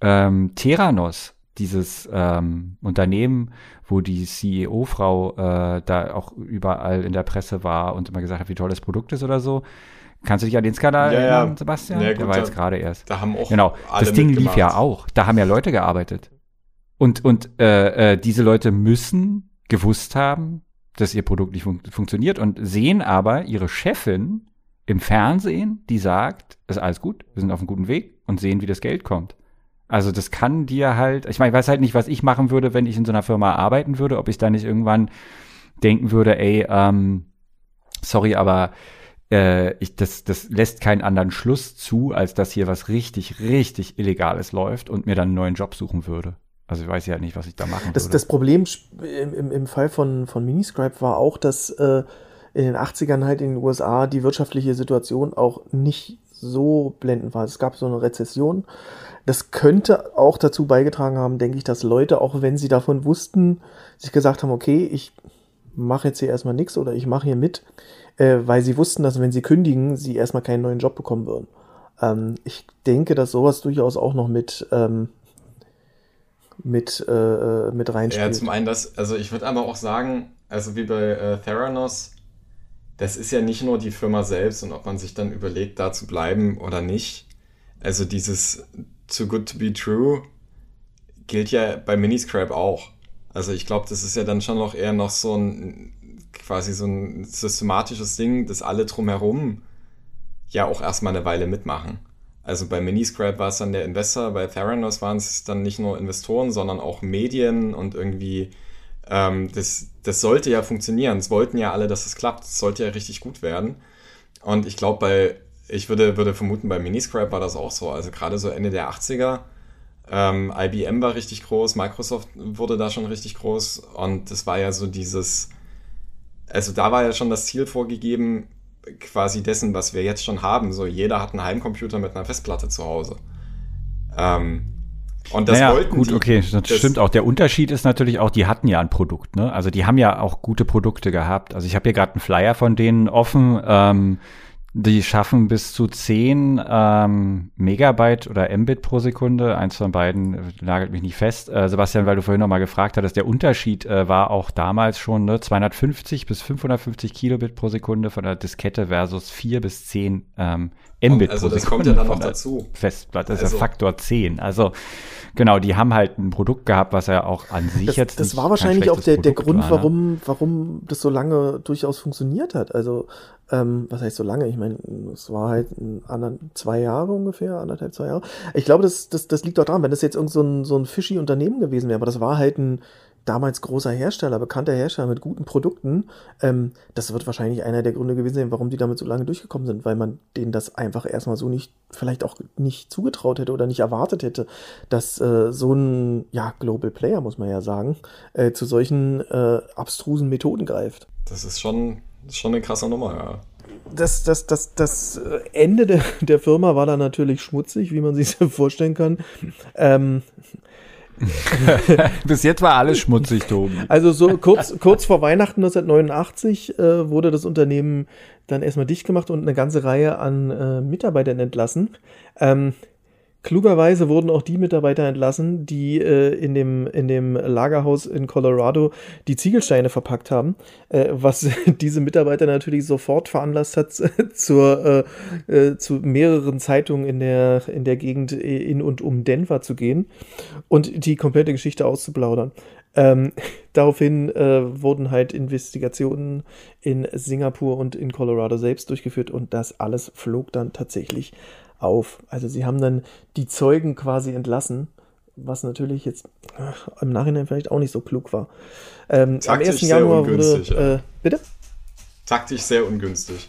ähm, Theranos, dieses ähm, Unternehmen, wo die CEO-Frau äh, da auch überall in der Presse war und immer gesagt hat, wie toll das Produkt ist oder so. Kannst du dich an den Skandal ja, erinnern. Sebastian? Ja, gut, der war jetzt gerade erst. Da haben auch genau. das Ding lief ja auch. Da haben ja Leute gearbeitet. Und, und äh, äh, diese Leute müssen gewusst haben, dass ihr Produkt nicht fun funktioniert und sehen aber ihre Chefin im Fernsehen, die sagt, ist alles gut, wir sind auf einem guten Weg und sehen, wie das Geld kommt. Also das kann dir halt, ich meine, ich weiß halt nicht, was ich machen würde, wenn ich in so einer Firma arbeiten würde, ob ich da nicht irgendwann denken würde, ey, ähm, sorry, aber äh, ich, das, das lässt keinen anderen Schluss zu, als dass hier was richtig, richtig Illegales läuft und mir dann einen neuen Job suchen würde. Also ich weiß ja nicht, was ich da machen das, würde. Das Problem im, im Fall von, von Miniscribe war auch, dass äh, in den 80ern halt in den USA die wirtschaftliche Situation auch nicht so blendend war. Es gab so eine Rezession das könnte auch dazu beigetragen haben, denke ich, dass Leute, auch wenn sie davon wussten, sich gesagt haben, okay, ich mache jetzt hier erstmal nichts oder ich mache hier mit, äh, weil sie wussten, dass wenn sie kündigen, sie erstmal keinen neuen Job bekommen würden. Ähm, ich denke, dass sowas durchaus auch noch mit, ähm, mit, äh, äh mit reinspielt. Ja, zum einen das, also ich würde aber auch sagen, also wie bei äh, Theranos, das ist ja nicht nur die Firma selbst und ob man sich dann überlegt, da zu bleiben oder nicht. Also dieses Too Good to Be True gilt ja bei Miniscrap auch. Also ich glaube, das ist ja dann schon noch eher noch so ein quasi so ein systematisches Ding, dass alle drumherum ja auch erstmal eine Weile mitmachen. Also bei Miniscrap war es dann der Investor, bei Theranos waren es dann nicht nur Investoren, sondern auch Medien und irgendwie ähm, das, das sollte ja funktionieren. Es wollten ja alle, dass es klappt. Es sollte ja richtig gut werden. Und ich glaube, bei ich würde, würde vermuten, bei Miniscribe war das auch so. Also gerade so Ende der 80er. Ähm, IBM war richtig groß, Microsoft wurde da schon richtig groß und das war ja so dieses, also da war ja schon das Ziel vorgegeben, quasi dessen, was wir jetzt schon haben. So jeder hat einen Heimcomputer mit einer Festplatte zu Hause. Ähm, und das naja, wollten gut, die, okay, das, das, stimmt auch. Der Unterschied ist natürlich auch, die hatten ja ein Produkt, ne? Also die haben ja auch gute Produkte gehabt. Also ich habe hier gerade einen Flyer von denen offen. Ähm, die schaffen bis zu 10 ähm, Megabyte oder Mbit pro Sekunde. Eins von beiden äh, nagelt mich nicht fest. Äh, Sebastian, weil du vorhin noch mal gefragt hattest, der Unterschied äh, war auch damals schon ne, 250 bis 550 Kilobit pro Sekunde von der Diskette versus 4 bis 10 ähm, Mbit also pro Sekunde. Also das kommt ja dann noch dazu. Festplatte, das also. ist ja Faktor 10. Also genau, die haben halt ein Produkt gehabt, was ja auch an sich das, jetzt Das war wahrscheinlich auch der, der Grund, war, ne? warum, warum das so lange durchaus funktioniert hat. Also ähm, was heißt so lange? Ich meine, es war halt ein, zwei Jahre ungefähr, anderthalb, zwei Jahre. Ich glaube, das, das, das liegt doch daran, wenn das jetzt irgend so ein, so ein fishy Unternehmen gewesen wäre, aber das war halt ein damals großer Hersteller, bekannter Hersteller mit guten Produkten. Ähm, das wird wahrscheinlich einer der Gründe gewesen sein, warum die damit so lange durchgekommen sind, weil man denen das einfach erstmal so nicht, vielleicht auch nicht zugetraut hätte oder nicht erwartet hätte, dass äh, so ein, ja, Global Player, muss man ja sagen, äh, zu solchen äh, abstrusen Methoden greift. Das ist schon schon eine krasse Nummer, ja. Das, das, das, das Ende der, der Firma war dann natürlich schmutzig, wie man sich vorstellen kann. Ähm, Bis jetzt war alles schmutzig, Tobi. Also so kurz, kurz vor Weihnachten 1989 äh, wurde das Unternehmen dann erstmal dicht gemacht und eine ganze Reihe an äh, Mitarbeitern entlassen. Ähm, Klugerweise wurden auch die Mitarbeiter entlassen, die äh, in, dem, in dem Lagerhaus in Colorado die Ziegelsteine verpackt haben, äh, was diese Mitarbeiter natürlich sofort veranlasst hat, zur, äh, äh, zu mehreren Zeitungen in der, in der Gegend in und um Denver zu gehen und die komplette Geschichte auszuplaudern. Ähm, daraufhin äh, wurden halt Investigationen in Singapur und in Colorado selbst durchgeführt und das alles flog dann tatsächlich auf. Also sie haben dann die Zeugen quasi entlassen was natürlich jetzt ach, im Nachhinein vielleicht auch nicht so klug war. Ähm, am 1. Januar wurde. Ja. Äh, bitte? Taktisch sehr ungünstig.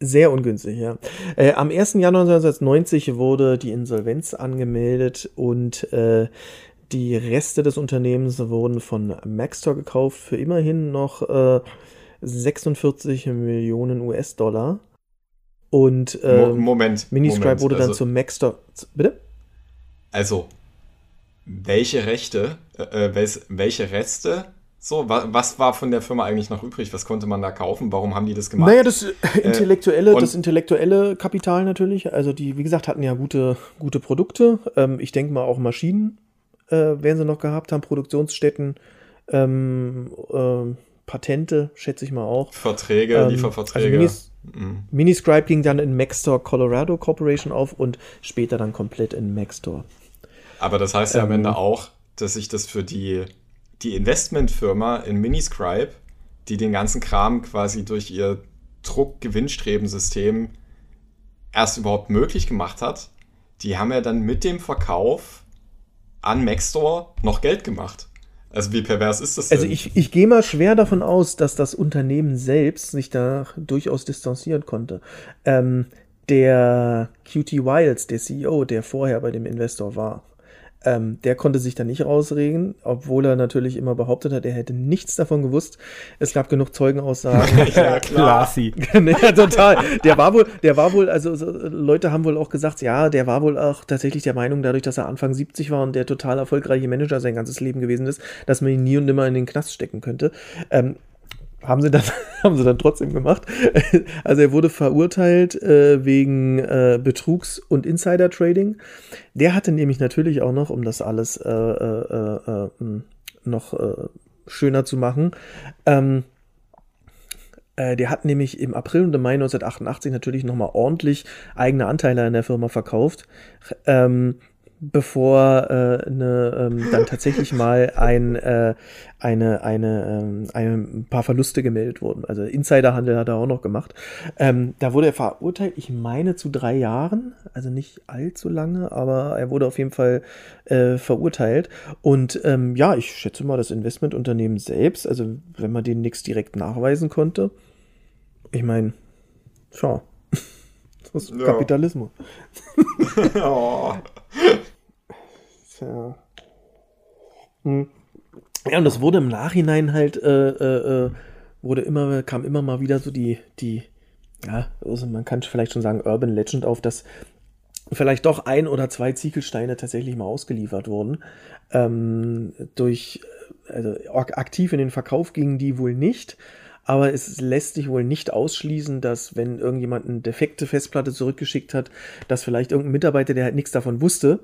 Sehr ungünstig, ja. Äh, am 1. Januar 1990 wurde die Insolvenz angemeldet und äh, die Reste des Unternehmens wurden von Maxtor gekauft für immerhin noch äh, 46 Millionen US-Dollar. Und ähm, Moment, Miniscribe wurde dann also, zum Maxtor. Bitte? Also, welche Rechte, äh, äh welche Reste so, wa was war von der Firma eigentlich noch übrig? Was konnte man da kaufen? Warum haben die das gemacht? Naja, das äh, intellektuelle, äh, das intellektuelle Kapital natürlich. Also die, wie gesagt, hatten ja gute, gute Produkte. Ähm, ich denke mal auch Maschinen äh, werden sie noch gehabt haben, Produktionsstätten, ähm, äh, Patente, schätze ich mal auch. Verträge, ähm, Lieferverträge. Also mhm. Miniscribe ging dann in Maxtor Colorado Corporation auf und später dann komplett in Maxtor. Aber das heißt ja am Ende ähm, auch, dass sich das für die die Investmentfirma in Miniscribe, die den ganzen Kram quasi durch ihr Druck-Gewinnstreben-System erst überhaupt möglich gemacht hat, die haben ja dann mit dem Verkauf an Maxstore noch Geld gemacht. Also wie pervers ist das also denn? Also ich, ich gehe mal schwer davon aus, dass das Unternehmen selbst sich da durchaus distanzieren konnte. Ähm, der QT Wiles, der CEO, der vorher bei dem Investor war, ähm, der konnte sich da nicht rausregen, obwohl er natürlich immer behauptet hat, er hätte nichts davon gewusst. Es gab genug Zeugenaussagen. ja, klar. ja, total. Der war wohl, der war wohl, also so, Leute haben wohl auch gesagt, ja, der war wohl auch tatsächlich der Meinung, dadurch, dass er Anfang 70 war und der total erfolgreiche Manager sein ganzes Leben gewesen ist, dass man ihn nie und nimmer in den Knast stecken könnte. Ähm, haben sie dann, haben sie dann trotzdem gemacht. Also er wurde verurteilt äh, wegen äh, Betrugs- und Insider-Trading. Der hatte nämlich natürlich auch noch, um das alles äh, äh, äh hm, noch äh, schöner zu machen, ähm, der hat nämlich im April und im Mai 1988 natürlich nochmal ordentlich eigene Anteile an der Firma verkauft. Ähm, bevor äh, ne, ähm, dann tatsächlich mal ein, äh, eine, eine, ähm, ein paar Verluste gemeldet wurden. Also Insiderhandel hat er auch noch gemacht. Ähm, da wurde er verurteilt, ich meine zu drei Jahren, also nicht allzu lange, aber er wurde auf jeden Fall äh, verurteilt. Und ähm, ja, ich schätze mal, das Investmentunternehmen selbst, also wenn man den nichts direkt nachweisen konnte, ich meine, schau. Das ist ja. Kapitalismus. oh. Tja. Hm. Ja, und das wurde im Nachhinein halt, äh, äh, äh, wurde immer, kam immer mal wieder so die, die, ja, also man kann vielleicht schon sagen, Urban Legend auf, dass vielleicht doch ein oder zwei Ziegelsteine tatsächlich mal ausgeliefert wurden. Ähm, durch, also aktiv in den Verkauf gingen die wohl nicht. Aber es lässt sich wohl nicht ausschließen, dass wenn irgendjemand eine defekte Festplatte zurückgeschickt hat, dass vielleicht irgendein Mitarbeiter, der halt nichts davon wusste,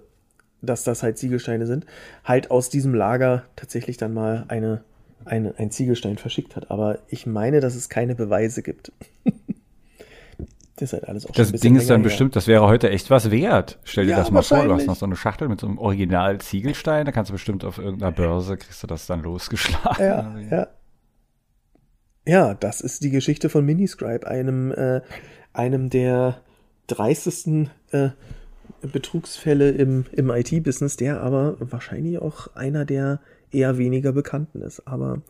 dass das halt Ziegelsteine sind, halt aus diesem Lager tatsächlich dann mal eine, eine, ein Ziegelstein verschickt hat. Aber ich meine, dass es keine Beweise gibt. das ist halt alles auch Das Ding ist dann her. bestimmt, das wäre heute echt was wert. Stell dir ja, das mal vor, du hast noch so eine Schachtel mit so einem Original Ziegelstein, da kannst du bestimmt auf irgendeiner Börse, kriegst du das dann losgeschlagen. Ja, ja. Ja, das ist die Geschichte von Miniscribe, einem, äh, einem der dreistesten äh, Betrugsfälle im, im IT-Business, der aber wahrscheinlich auch einer der eher weniger bekannten ist. Aber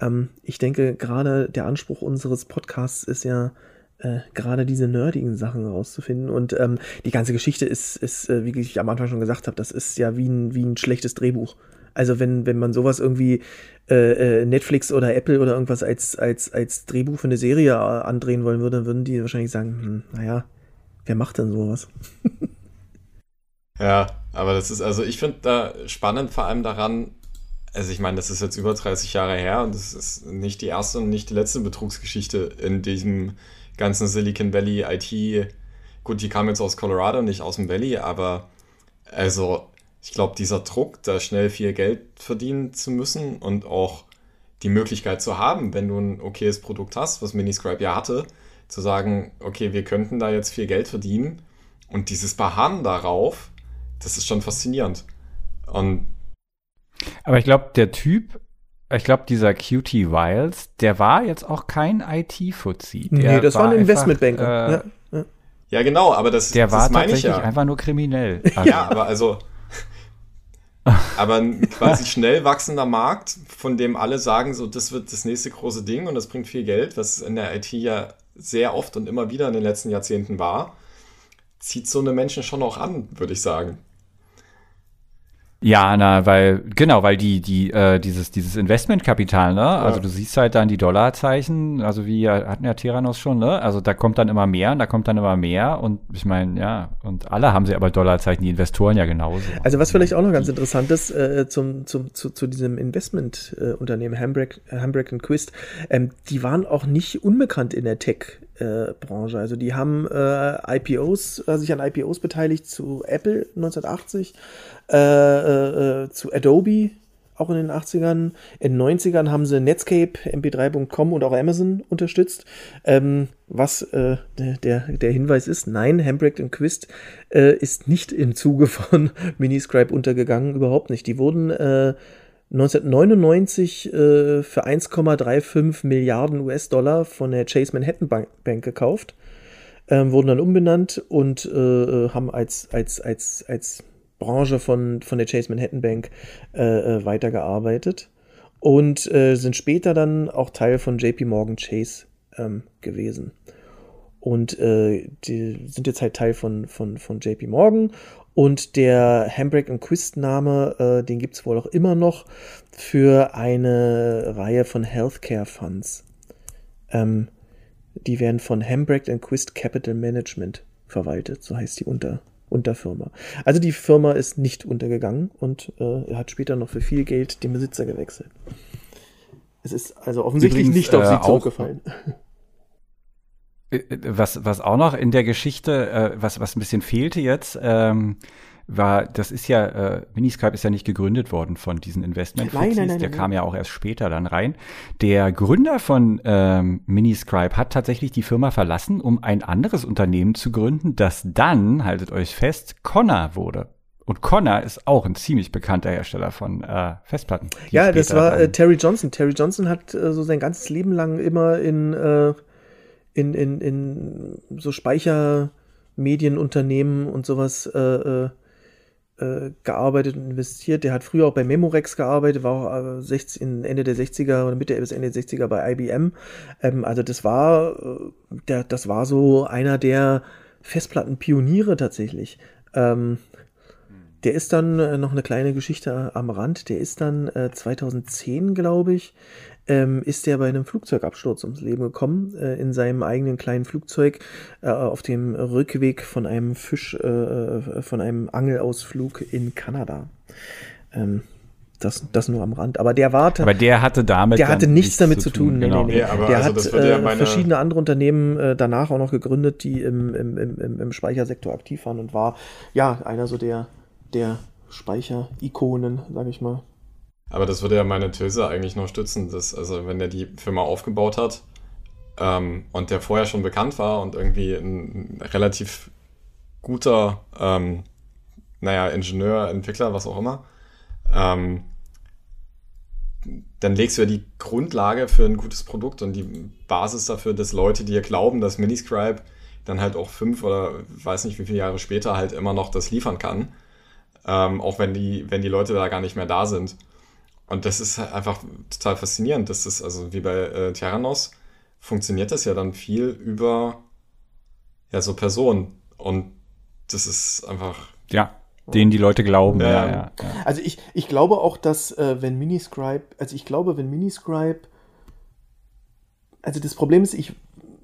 ähm, ich denke, gerade der Anspruch unseres Podcasts ist ja, äh, gerade diese nerdigen Sachen rauszufinden. Und ähm, die ganze Geschichte ist, ist äh, wie ich am Anfang schon gesagt habe, das ist ja wie ein, wie ein schlechtes Drehbuch. Also wenn, wenn man sowas irgendwie äh, äh, Netflix oder Apple oder irgendwas als, als, als Drehbuch für eine Serie äh, andrehen wollen würde, dann würden die wahrscheinlich sagen, hm, naja, wer macht denn sowas? ja, aber das ist, also ich finde da spannend vor allem daran, also ich meine, das ist jetzt über 30 Jahre her und das ist nicht die erste und nicht die letzte Betrugsgeschichte in diesem ganzen Silicon Valley IT. Gut, die kam jetzt aus Colorado, nicht aus dem Valley, aber also ich glaube, dieser Druck, da schnell viel Geld verdienen zu müssen und auch die Möglichkeit zu haben, wenn du ein okayes Produkt hast, was Miniscribe ja hatte, zu sagen, okay, wir könnten da jetzt viel Geld verdienen und dieses Beharren darauf, das ist schon faszinierend. Und aber ich glaube, der Typ, ich glaube, dieser QT Wiles, der war jetzt auch kein IT-Fuzzi. Nee, das war, war ein Investmentbanker. Äh, ja, ja. ja, genau, aber das, der das war tatsächlich ja. einfach nur kriminell. Also. ja, aber also aber ein quasi schnell wachsender Markt, von dem alle sagen, so, das wird das nächste große Ding und das bringt viel Geld, was in der IT ja sehr oft und immer wieder in den letzten Jahrzehnten war, zieht so eine Menschen schon auch an, würde ich sagen. Ja, na, weil, genau, weil die, die, äh, dieses, dieses Investmentkapital, ne? Also ja. du siehst halt dann die Dollarzeichen, also wie hatten ja Tyrannos schon, ne? Also da kommt dann immer mehr und da kommt dann immer mehr und ich meine, ja, und alle haben sie aber Dollarzeichen, die Investoren ja genauso. Also was vielleicht auch noch ganz interessant ist, äh, zum, zum, zu, zu diesem Investmentunternehmen äh, Hambrick, Hambrick Quist, ähm, die waren auch nicht unbekannt in der Tech- äh, Branche. Also die haben äh, IPOs, äh, sich an IPOs beteiligt zu Apple 1980, äh, äh, zu Adobe auch in den 80ern. In den 90ern haben sie Netscape, mp3.com und auch Amazon unterstützt. Ähm, was äh, der, der Hinweis ist, nein, Handbrake Quist äh, ist nicht im Zuge von Miniscribe untergegangen, überhaupt nicht. Die wurden äh, 1999 äh, für 1,35 Milliarden US-Dollar von der Chase Manhattan Bank, Bank gekauft, ähm, wurden dann umbenannt und äh, äh haben als, als, als, als Branche von, von der Chase Manhattan Bank äh, äh, weitergearbeitet und äh, sind später dann auch Teil von JP Morgan Chase ähm, gewesen. Und äh, die sind jetzt halt Teil von, von, von JP Morgan und der Handbrake Quist Name, äh, den gibt es wohl auch immer noch für eine Reihe von Healthcare Funds. Ähm, die werden von Handbrake Quist Capital Management verwaltet, so heißt die Unter Unterfirma. Also die Firma ist nicht untergegangen und äh, er hat später noch für viel Geld den Besitzer gewechselt. Es ist also offensichtlich Übrigens, nicht auf sie äh, zurückgefallen. Äh, was, was auch noch in der Geschichte, äh, was, was ein bisschen fehlte jetzt, ähm, war, das ist ja, äh, Miniscribe ist ja nicht gegründet worden von diesen investment nein, nein, nein, Der kam ja auch erst später dann rein. Der Gründer von ähm, Miniscribe hat tatsächlich die Firma verlassen, um ein anderes Unternehmen zu gründen, das dann, haltet euch fest, Connor wurde. Und Connor ist auch ein ziemlich bekannter Hersteller von äh, Festplatten. Ja, das war äh, Terry Johnson. Terry Johnson hat äh, so sein ganzes Leben lang immer in äh, in, in, in so Speichermedienunternehmen und sowas äh, äh, äh, gearbeitet und investiert. Der hat früher auch bei Memorex gearbeitet, war auch äh, 16, Ende der 60er oder Mitte bis Ende der 60er bei IBM. Ähm, also das war, äh, der, das war so einer der Festplattenpioniere tatsächlich. Ähm, der ist dann äh, noch eine kleine Geschichte am Rand. Der ist dann äh, 2010, glaube ich, ähm, ist er bei einem Flugzeugabsturz ums Leben gekommen, äh, in seinem eigenen kleinen Flugzeug äh, auf dem Rückweg von einem Fisch, äh, äh von einem Angelausflug in Kanada. Ähm, das, das nur am Rand. Aber der war. Aber der hatte damit. Der hatte nichts damit zu tun. tun. Genau. Nee, nee, nee. Ja, der also hat äh, verschiedene andere Unternehmen äh, danach auch noch gegründet, die im, im, im, im Speichersektor aktiv waren und war ja einer so der, der Speicher-Ikonen, sag ich mal. Aber das würde ja meine These eigentlich noch stützen, dass, also wenn er die Firma aufgebaut hat ähm, und der vorher schon bekannt war und irgendwie ein relativ guter, ähm, naja, Ingenieur, Entwickler, was auch immer, ähm, dann legst du ja die Grundlage für ein gutes Produkt und die Basis dafür, dass Leute dir glauben, dass Miniscribe dann halt auch fünf oder weiß nicht wie viele Jahre später halt immer noch das liefern kann. Ähm, auch wenn die, wenn die Leute da gar nicht mehr da sind. Und das ist halt einfach total faszinierend. Das ist also wie bei äh, Tyrannos funktioniert das ja dann viel über ja so Personen. Und das ist einfach. Ja, denen die Leute glauben. Ja. Ja, ja, also ich, ich glaube auch, dass äh, wenn Miniscribe, also ich glaube, wenn Miniscribe, also das Problem ist, ich,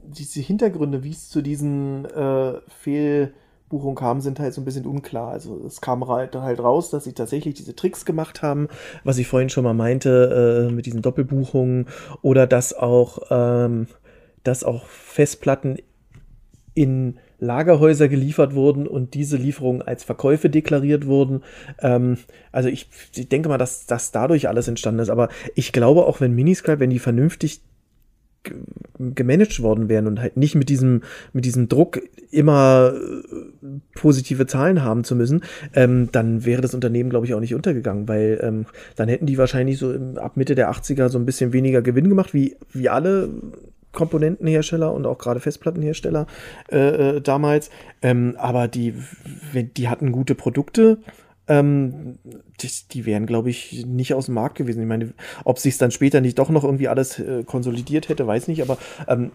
diese Hintergründe, wie es zu diesen äh, Fehl Buchung kam, sind halt so ein bisschen unklar. Also es kam halt, halt raus, dass sie tatsächlich diese Tricks gemacht haben, was ich vorhin schon mal meinte, äh, mit diesen Doppelbuchungen oder dass auch, ähm, dass auch Festplatten in Lagerhäuser geliefert wurden und diese Lieferungen als Verkäufe deklariert wurden. Ähm, also ich, ich denke mal, dass das dadurch alles entstanden ist. Aber ich glaube auch, wenn Miniscribe, wenn die vernünftig gemanagt worden wären und halt nicht mit diesem, mit diesem Druck immer äh, positive Zahlen haben zu müssen, ähm, dann wäre das Unternehmen, glaube ich, auch nicht untergegangen, weil ähm, dann hätten die wahrscheinlich so im, ab Mitte der 80er so ein bisschen weniger Gewinn gemacht, wie, wie alle Komponentenhersteller und auch gerade Festplattenhersteller äh, äh damals. Ähm, aber die, die hatten gute Produkte ähm, die, die wären, glaube ich, nicht aus dem Markt gewesen. Ich meine, ob sich dann später nicht doch noch irgendwie alles äh, konsolidiert hätte, weiß nicht, aber ähm,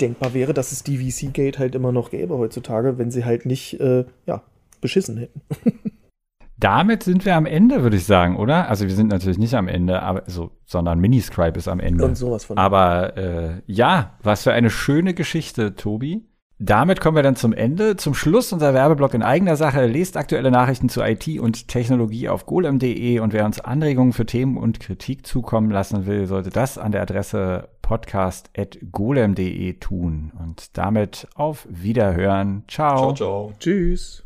denkbar wäre, dass es die VC-Gate halt immer noch gäbe heutzutage, wenn sie halt nicht, äh, ja, beschissen hätten. Damit sind wir am Ende, würde ich sagen, oder? Also wir sind natürlich nicht am Ende, aber so, sondern Miniscribe ist am Ende. Und sowas von. Aber äh, ja, was für eine schöne Geschichte, Tobi. Damit kommen wir dann zum Ende. Zum Schluss unser Werbeblock in eigener Sache. Lest aktuelle Nachrichten zu IT und Technologie auf golem.de und wer uns Anregungen für Themen und Kritik zukommen lassen will, sollte das an der Adresse podcast.golem.de tun. Und damit auf Wiederhören. Ciao. Ciao, ciao. Tschüss.